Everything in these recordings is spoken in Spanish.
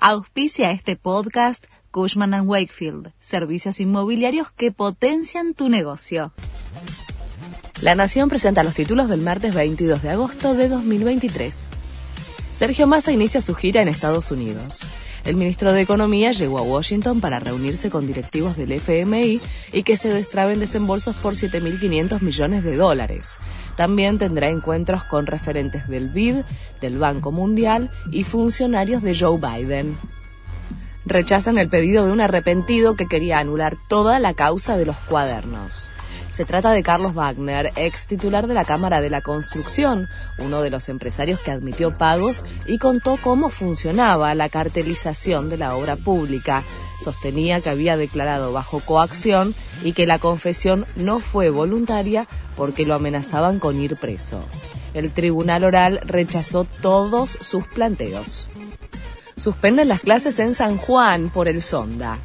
Auspicia este podcast Cushman ⁇ Wakefield, servicios inmobiliarios que potencian tu negocio. La Nación presenta los títulos del martes 22 de agosto de 2023. Sergio Massa inicia su gira en Estados Unidos. El ministro de Economía llegó a Washington para reunirse con directivos del FMI y que se destraben desembolsos por 7.500 millones de dólares. También tendrá encuentros con referentes del BID, del Banco Mundial y funcionarios de Joe Biden. Rechazan el pedido de un arrepentido que quería anular toda la causa de los cuadernos. Se trata de Carlos Wagner, ex titular de la Cámara de la Construcción, uno de los empresarios que admitió pagos y contó cómo funcionaba la cartelización de la obra pública. Sostenía que había declarado bajo coacción y que la confesión no fue voluntaria porque lo amenazaban con ir preso. El tribunal oral rechazó todos sus planteos. Suspenden las clases en San Juan por el Sonda.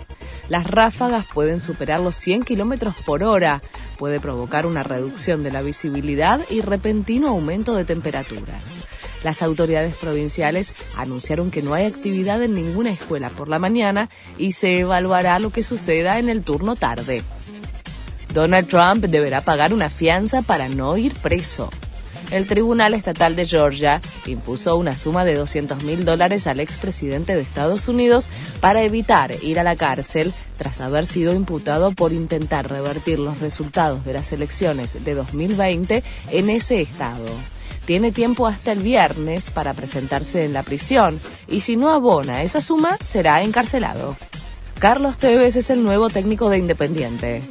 Las ráfagas pueden superar los 100 kilómetros por hora, puede provocar una reducción de la visibilidad y repentino aumento de temperaturas. Las autoridades provinciales anunciaron que no hay actividad en ninguna escuela por la mañana y se evaluará lo que suceda en el turno tarde. Donald Trump deberá pagar una fianza para no ir preso el Tribunal Estatal de Georgia impuso una suma de 200 mil dólares al expresidente de Estados Unidos para evitar ir a la cárcel tras haber sido imputado por intentar revertir los resultados de las elecciones de 2020 en ese estado. Tiene tiempo hasta el viernes para presentarse en la prisión y si no abona esa suma será encarcelado. Carlos Tevez es el nuevo técnico de Independiente.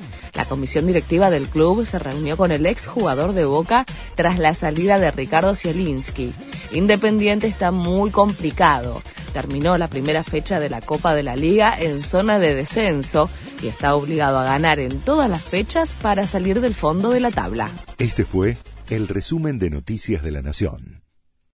Comisión directiva del club se reunió con el ex jugador de Boca tras la salida de Ricardo Zielinski. Independiente está muy complicado. Terminó la primera fecha de la Copa de la Liga en zona de descenso y está obligado a ganar en todas las fechas para salir del fondo de la tabla. Este fue el resumen de Noticias de la Nación.